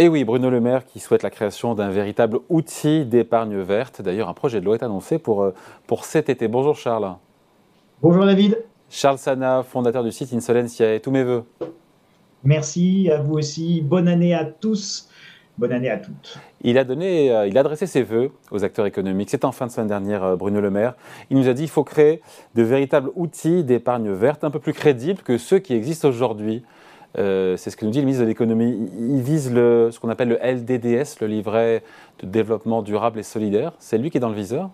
Et oui, Bruno Le Maire qui souhaite la création d'un véritable outil d'épargne verte. D'ailleurs, un projet de loi est annoncé pour, euh, pour cet été. Bonjour Charles. Bonjour David. Charles Sana, fondateur du site Insolencia. Tous mes voeux. Merci à vous aussi. Bonne année à tous. Bonne année à toutes. Il a, donné, euh, il a adressé ses voeux aux acteurs économiques. C'est en fin de semaine dernière, euh, Bruno Le Maire. Il nous a dit qu'il faut créer de véritables outils d'épargne verte un peu plus crédibles que ceux qui existent aujourd'hui. Euh, c'est ce que nous dit le ministre de l'économie. Il vise ce qu'on appelle le LDDS, le livret de développement durable et solidaire. C'est lui qui est dans le viseur?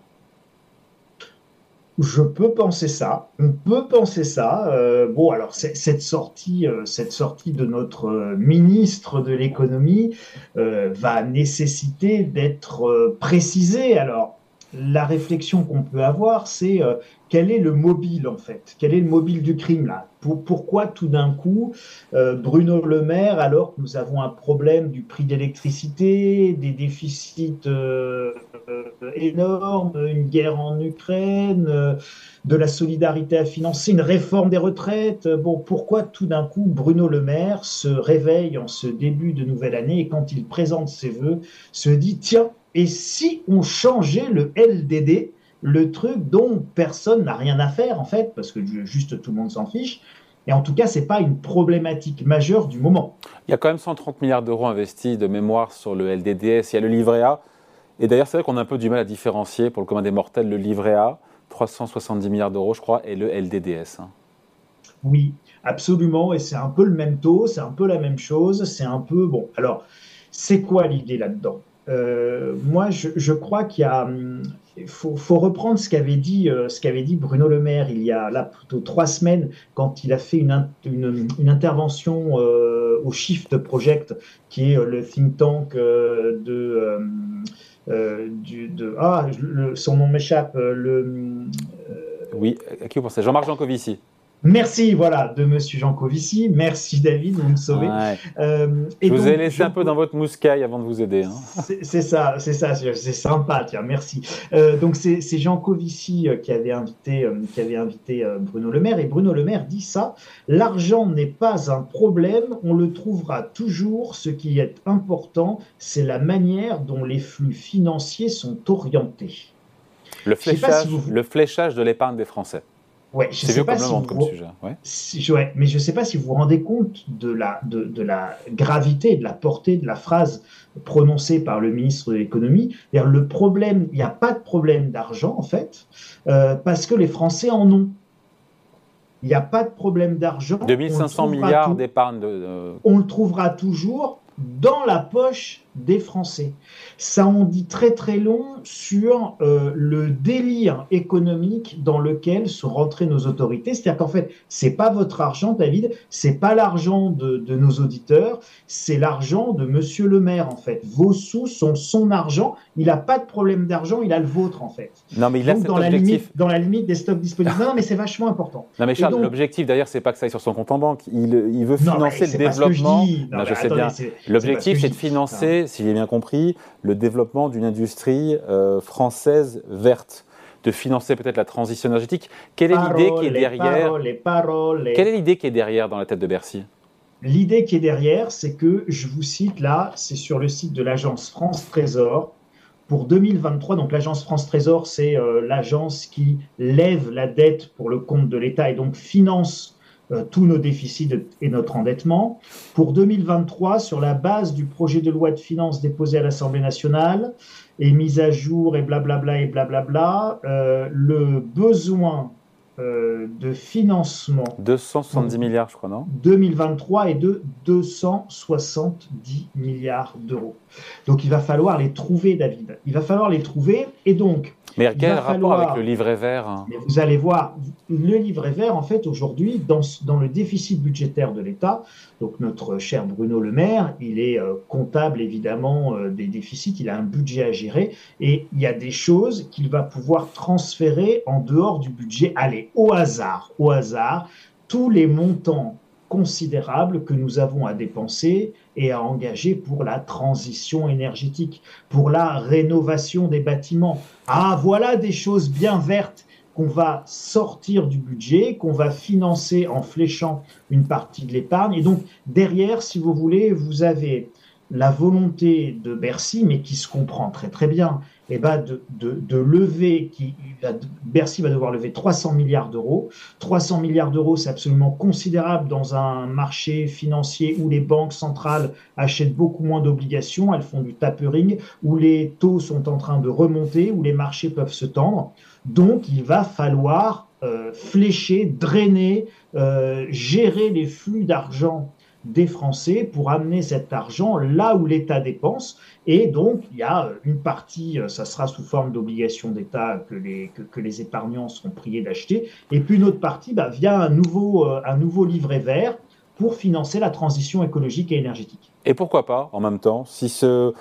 Je peux penser ça. On peut penser ça. Euh, bon, alors cette sortie, euh, cette sortie de notre ministre de l'économie va nécessiter d'être précisée. Alors, la réflexion qu'on peut avoir, c'est quel est le mobile en fait? Quel est le mobile du crime là? Pourquoi tout d'un coup euh, Bruno Le Maire, alors que nous avons un problème du prix d'électricité, des déficits euh, euh, énormes, une guerre en Ukraine, de la solidarité à financer, une réforme des retraites, bon, pourquoi tout d'un coup Bruno Le Maire se réveille en ce début de nouvelle année et quand il présente ses voeux, se dit tiens, et si on changeait le LDD le truc dont personne n'a rien à faire en fait, parce que juste tout le monde s'en fiche. Et en tout cas, ce n'est pas une problématique majeure du moment. Il y a quand même 130 milliards d'euros investis de mémoire sur le LDDS. Il y a le livret A. Et d'ailleurs, c'est vrai qu'on a un peu du mal à différencier pour le commun des mortels le livret A, 370 milliards d'euros, je crois, et le LDDS. Hein. Oui, absolument. Et c'est un peu le même taux, c'est un peu la même chose. C'est un peu. Bon, alors, c'est quoi l'idée là-dedans? Euh, moi, je, crois qu'il hum, faut, reprendre ce qu'avait dit, euh, ce qu'avait dit Bruno Le Maire il y a là plutôt trois semaines quand il a fait une, intervention euh, au Shift Project, qui est le think tank de, ah, son nom m'échappe, le. oui, à qui vous pensez? Jean-Marc Jancovici. Merci, voilà, de Monsieur Jean Covici. Merci David, vous me sauvez. Euh, je vous ai laissé un peu dans votre mouscaille avant de vous aider. Hein. C'est ça, c'est ça, c'est sympa, tiens, merci. Euh, donc c'est Jean Covici euh, qui avait invité, qui avait invité Bruno Le Maire et Bruno Le Maire dit ça. L'argent n'est pas un problème, on le trouvera toujours. Ce qui est important, c'est la manière dont les flux financiers sont orientés. Le fléchage, le fléchage de l'épargne des Français. Ouais, je sais pas si vous... comme sujet. Ouais. mais je ne sais pas si vous vous rendez compte de la, de, de la gravité, de la portée de la phrase prononcée par le ministre de l'économie. Le problème, il n'y a pas de problème d'argent en fait, euh, parce que les Français en ont. Il n'y a pas de problème d'argent. 2500 milliards d'épargne. De, On le trouvera toujours dans la poche des Français. Ça en dit très très long sur euh, le délire économique dans lequel sont rentrées nos autorités. C'est-à-dire qu'en fait, c'est pas votre argent, David, c'est pas l'argent de, de, nos auditeurs, c'est l'argent de Monsieur le Maire en fait. Vos sous sont son argent. Il n'a pas de problème d'argent, il a le vôtre en fait. Non, mais il a dans la limite, dans la limite des stocks disponibles. non, mais c'est vachement important. Non, mais Charles, l'objectif d'ailleurs, c'est pas que ça aille sur son compte en banque. Il, il veut financer le développement. Non, je sais bien. L'objectif, c'est de financer si j'ai bien compris, le développement d'une industrie euh, française verte de financer peut-être la transition énergétique. Quelle est l'idée qui est derrière Quelle est l'idée qui est derrière dans la tête de Bercy? L'idée qui est derrière, c'est que je vous cite là, c'est sur le site de l'agence France Trésor. Pour 2023, donc l'agence France Trésor, c'est euh, l'agence qui lève la dette pour le compte de l'État et donc finance euh, tous nos déficits et notre endettement. Pour 2023, sur la base du projet de loi de finances déposé à l'Assemblée nationale et mis à jour et blablabla et blablabla, euh, le besoin euh, de financement. 270 milliards, je crois, non? 2023 est de 270 milliards d'euros. Donc il va falloir les trouver, David. Il va falloir les trouver. Et donc. Mais quel rapport avec le livret vert hein? Vous allez voir, le livret vert, en fait, aujourd'hui, dans, dans le déficit budgétaire de l'État, donc notre cher Bruno Le Maire, il est euh, comptable évidemment euh, des déficits, il a un budget à gérer et il y a des choses qu'il va pouvoir transférer en dehors du budget. Allez, au hasard, au hasard, tous les montants considérables que nous avons à dépenser et à engager pour la transition énergétique, pour la rénovation des bâtiments. Ah, voilà des choses bien vertes qu'on va sortir du budget, qu'on va financer en fléchant une partie de l'épargne. Et donc, derrière, si vous voulez, vous avez la volonté de Bercy, mais qui se comprend très très bien, eh ben de, de, lever, qui, Bercy va devoir lever 300 milliards d'euros. 300 milliards d'euros, c'est absolument considérable dans un marché financier où les banques centrales achètent beaucoup moins d'obligations, elles font du tapering, où les taux sont en train de remonter, où les marchés peuvent se tendre. Donc, il va falloir euh, flécher, drainer, euh, gérer les flux d'argent des Français pour amener cet argent là où l'État dépense. Et donc, il y a une partie, euh, ça sera sous forme d'obligations d'État que les, que, les épargnants seront priés d'acheter. Et puis une autre partie bah, via un nouveau, euh, un nouveau livret vert pour financer la transition écologique et énergétique. Et pourquoi pas, en même temps, si ce,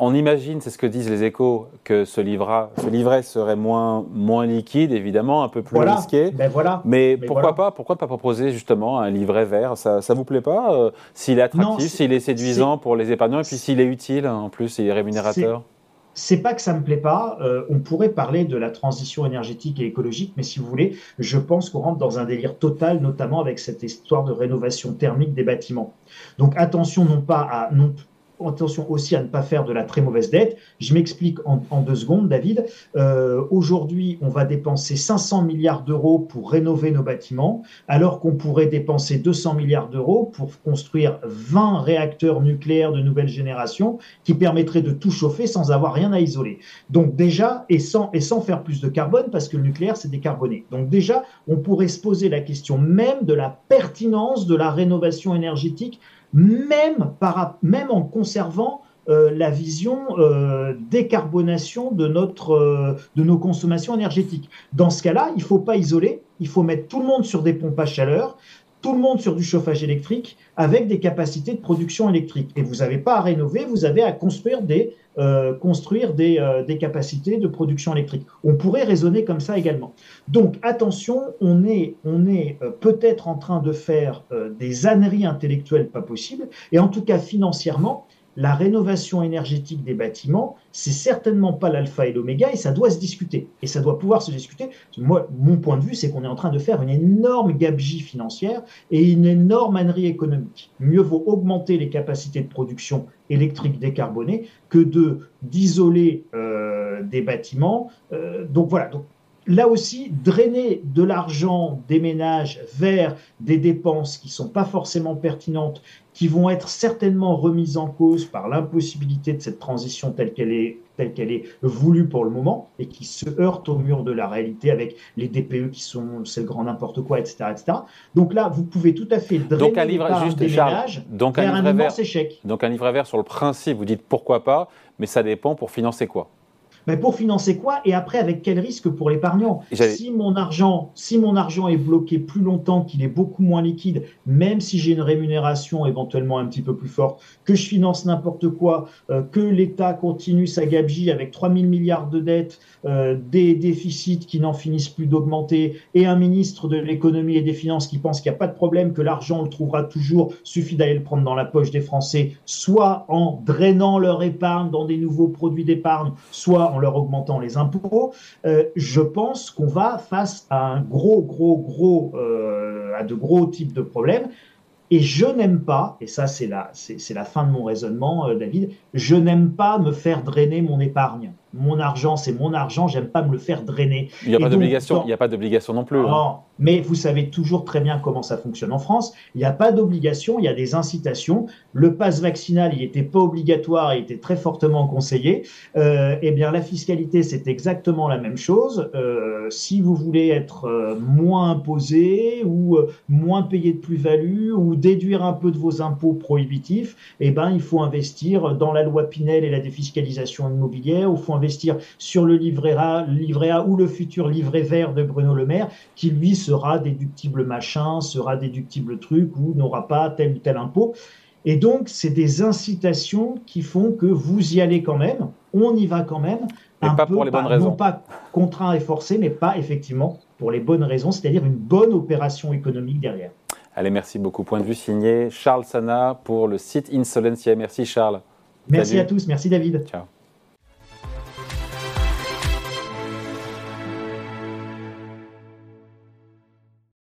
on imagine, c'est ce que disent les échos, que ce, livret serait moins, moins liquide, évidemment, un peu plus risqué. Ben voilà. Mais, pourquoi pas Pourquoi pas proposer justement un livret vert? Ça, ça vous plaît pas euh, S'il est attractif, s'il est séduisant pour les épargnants, et puis s'il est utile en plus, il est rémunérateur? C'est pas que ça me plaît pas. Euh, on pourrait parler de la transition énergétique et écologique, mais si vous voulez, je pense qu'on rentre dans un délire total, notamment avec cette histoire de rénovation thermique des bâtiments. Donc attention non pas à non, attention aussi à ne pas faire de la très mauvaise dette. Je m'explique en, deux secondes, David. Euh, aujourd'hui, on va dépenser 500 milliards d'euros pour rénover nos bâtiments, alors qu'on pourrait dépenser 200 milliards d'euros pour construire 20 réacteurs nucléaires de nouvelle génération qui permettraient de tout chauffer sans avoir rien à isoler. Donc déjà, et sans, et sans faire plus de carbone, parce que le nucléaire, c'est décarboné. Donc déjà, on pourrait se poser la question même de la pertinence de la rénovation énergétique même, par, même en conservant euh, la vision euh, décarbonation de, notre, euh, de nos consommations énergétiques. Dans ce cas-là, il ne faut pas isoler, il faut mettre tout le monde sur des pompes à chaleur, tout le monde sur du chauffage électrique avec des capacités de production électrique. Et vous n'avez pas à rénover, vous avez à construire des, euh, construire des, euh, des, capacités de production électrique. On pourrait raisonner comme ça également. Donc attention, on est, on est euh, peut-être en train de faire des âneries intellectuelles pas possibles, et en tout cas financièrement, la rénovation énergétique des bâtiments, c'est certainement pas l'alpha et l'oméga et ça doit se discuter. Et ça doit pouvoir se discuter. Moi, mon point de vue, c'est qu'on est en train de faire une énorme gabegie financière et une énorme ânerie économique. Mieux vaut augmenter les capacités de production électrique décarbonée que de d'isoler euh, des bâtiments. Euh, donc voilà. Là aussi, drainer de l'argent des ménages vers des dépenses qui ne sont pas forcément pertinentes, qui vont être certainement remises en cause par l'impossibilité de cette transition telle qu'elle est, telle qu'elle est voulue pour le moment et qui se heurte au mur de la réalité avec les DPE qui sont c'est le grand n'importe quoi, etc., etc. Donc là, vous pouvez tout à fait drainer donc un livre, juste, des ménages donc un, livret vert, Donc un livret vert sur le principe, vous dites pourquoi pas, mais ça dépend pour financer quoi? Mais pour financer quoi Et après, avec quel risque pour l'épargnant? Si mon argent, si mon argent est bloqué plus longtemps, qu'il est beaucoup moins liquide, même si j'ai une rémunération éventuellement un petit peu plus forte, que je finance n'importe quoi, euh, que l'État continue sa gabegie avec 3 000 milliards de dettes, euh, des déficits qui n'en finissent plus d'augmenter, et un ministre de l'économie et des finances qui pense qu'il n'y a pas de problème, que l'argent on le trouvera toujours, suffit d'aller le prendre dans la poche des Français, soit en drainant leur épargne dans des nouveaux produits d'épargne, soit en leur augmentant les impôts, euh, je pense qu'on va face à un gros, gros, gros, euh, à de gros types de problèmes. Et je n'aime pas, et ça c'est la, c'est, la fin de mon raisonnement, euh, David, je n'aime pas me faire drainer mon épargne mon argent, c'est mon argent, j'aime pas me le faire drainer. Il n'y a, pas d'obligation, il n'y a pas d'obligation non plus. Hein. Non, mais vous savez toujours très bien comment ça fonctionne en France. Il n'y a pas d'obligation, il y a des incitations. Le pass vaccinal, il n'était pas obligatoire, il était très fortement conseillé. Euh, eh bien, la fiscalité, c'est exactement la même chose. Euh, si vous voulez être euh, moins imposé ou moins payé de plus-value ou déduire un peu de vos impôts prohibitifs, eh ben, il faut investir dans la loi Pinel et la défiscalisation immobilière, ou faut investir sur le livret A, livret A ou le futur livret vert de Bruno Le Maire, qui lui sera déductible machin, sera déductible truc ou n'aura pas tel ou tel impôt. Et donc, c'est des incitations qui font que vous y allez quand même, on y va quand même, un pas peu, pour les bonnes raisons. non pas contraint et forcé, mais pas effectivement pour les bonnes raisons, c'est-à-dire une bonne opération économique derrière. Allez, merci beaucoup. Point de vue signé Charles Sana pour le site Insolencia. Merci Charles. Merci à tous, merci David. Ciao.